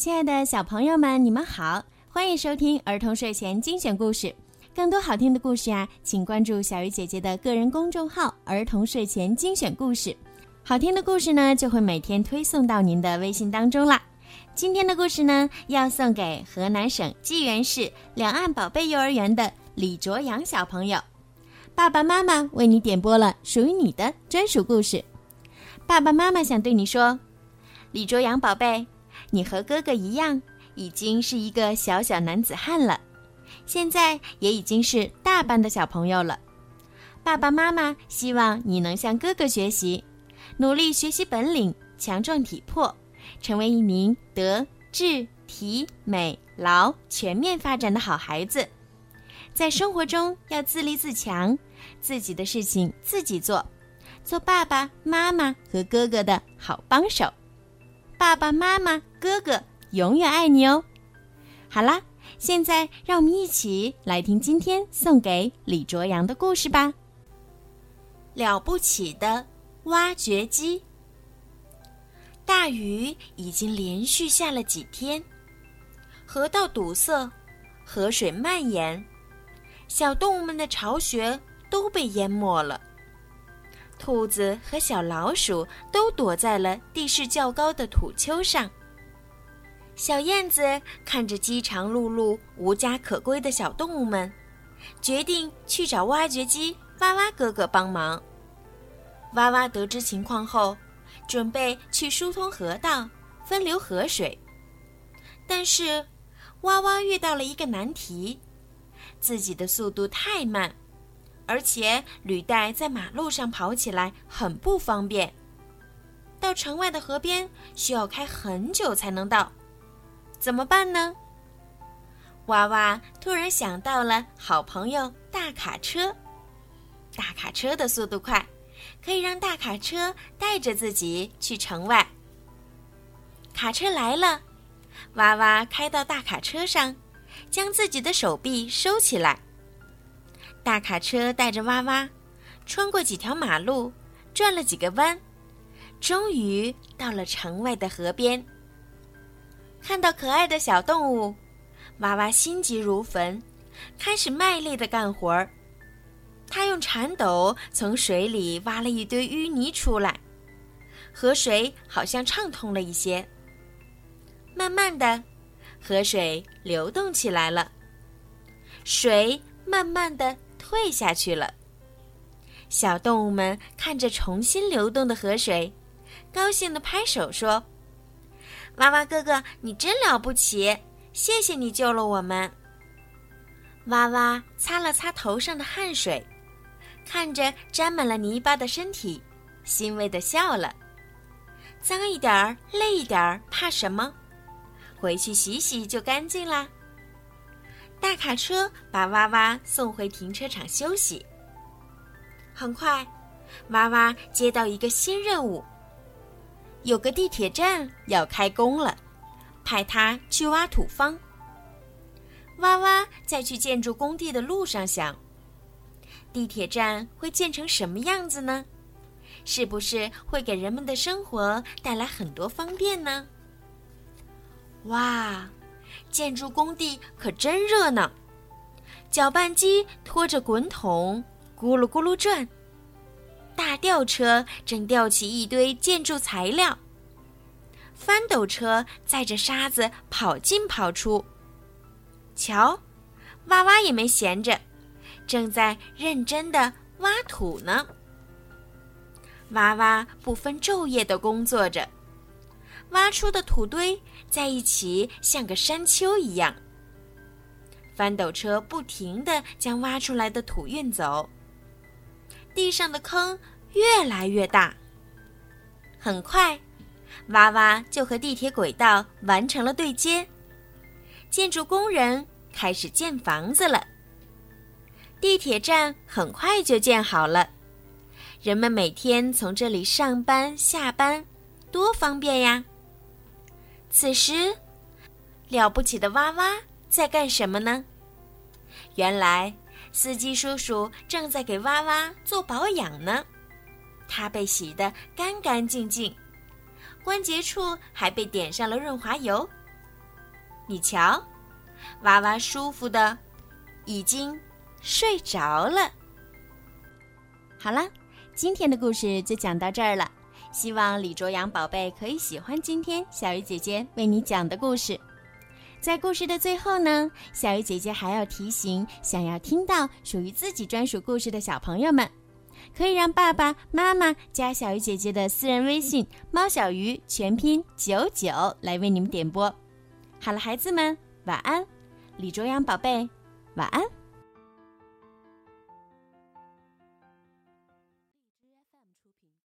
亲爱的小朋友们，你们好，欢迎收听儿童睡前精选故事。更多好听的故事呀，请关注小鱼姐姐的个人公众号“儿童睡前精选故事”。好听的故事呢，就会每天推送到您的微信当中啦。今天的故事呢，要送给河南省济源市两岸宝贝幼儿园的李卓阳小朋友。爸爸妈妈为你点播了属于你的专属故事。爸爸妈妈想对你说，李卓阳宝贝。你和哥哥一样，已经是一个小小男子汉了，现在也已经是大班的小朋友了。爸爸妈妈希望你能向哥哥学习，努力学习本领，强壮体魄，成为一名德智体美劳全面发展的好孩子。在生活中要自立自强，自己的事情自己做，做爸爸妈妈和哥哥的好帮手。爸爸妈妈、哥哥永远爱你哦！好啦，现在让我们一起来听今天送给李卓阳的故事吧。了不起的挖掘机。大雨已经连续下了几天，河道堵塞，河水蔓延，小动物们的巢穴都被淹没了。兔子和小老鼠都躲在了地势较高的土丘上。小燕子看着饥肠辘辘、无家可归的小动物们，决定去找挖掘机哇哇哥哥帮忙。哇哇得知情况后，准备去疏通河道、分流河水，但是哇哇遇到了一个难题：自己的速度太慢。而且履带在马路上跑起来很不方便，到城外的河边需要开很久才能到，怎么办呢？娃娃突然想到了好朋友大卡车，大卡车的速度快，可以让大卡车带着自己去城外。卡车来了，娃娃开到大卡车上，将自己的手臂收起来。大卡车带着娃娃，穿过几条马路，转了几个弯，终于到了城外的河边。看到可爱的小动物，娃娃心急如焚，开始卖力的干活儿。他用铲斗从水里挖了一堆淤泥出来，河水好像畅通了一些。慢慢的，河水流动起来了，水慢慢的。退下去了。小动物们看着重新流动的河水，高兴地拍手说：“娃娃哥哥，你真了不起！谢谢你救了我们。”娃娃擦了擦头上的汗水，看着沾满了泥巴的身体，欣慰地笑了。脏一点儿，累一点儿，怕什么？回去洗洗就干净啦。大卡车把娃娃送回停车场休息。很快，娃娃接到一个新任务：有个地铁站要开工了，派他去挖土方。娃娃在去建筑工地的路上想：地铁站会建成什么样子呢？是不是会给人们的生活带来很多方便呢？哇！建筑工地可真热闹，搅拌机拖着滚筒咕噜咕噜转，大吊车正吊起一堆建筑材料，翻斗车载着沙子跑进跑出。瞧，娃娃也没闲着，正在认真的挖土呢。娃娃不分昼夜的工作着。挖出的土堆在一起，像个山丘一样。翻斗车不停地将挖出来的土运走，地上的坑越来越大。很快，娃娃就和地铁轨道完成了对接，建筑工人开始建房子了。地铁站很快就建好了，人们每天从这里上班下班，多方便呀！此时，了不起的蛙蛙在干什么呢？原来，司机叔叔正在给蛙蛙做保养呢。他被洗得干干净净，关节处还被点上了润滑油，你瞧，娃娃舒服的已经睡着了。好了，今天的故事就讲到这儿了。希望李卓阳宝贝可以喜欢今天小鱼姐姐为你讲的故事。在故事的最后呢，小鱼姐姐还要提醒想要听到属于自己专属故事的小朋友们，可以让爸爸妈妈加小鱼姐姐的私人微信“猫小鱼”全拼九九来为你们点播。好了，孩子们，晚安。李卓阳宝贝，晚安。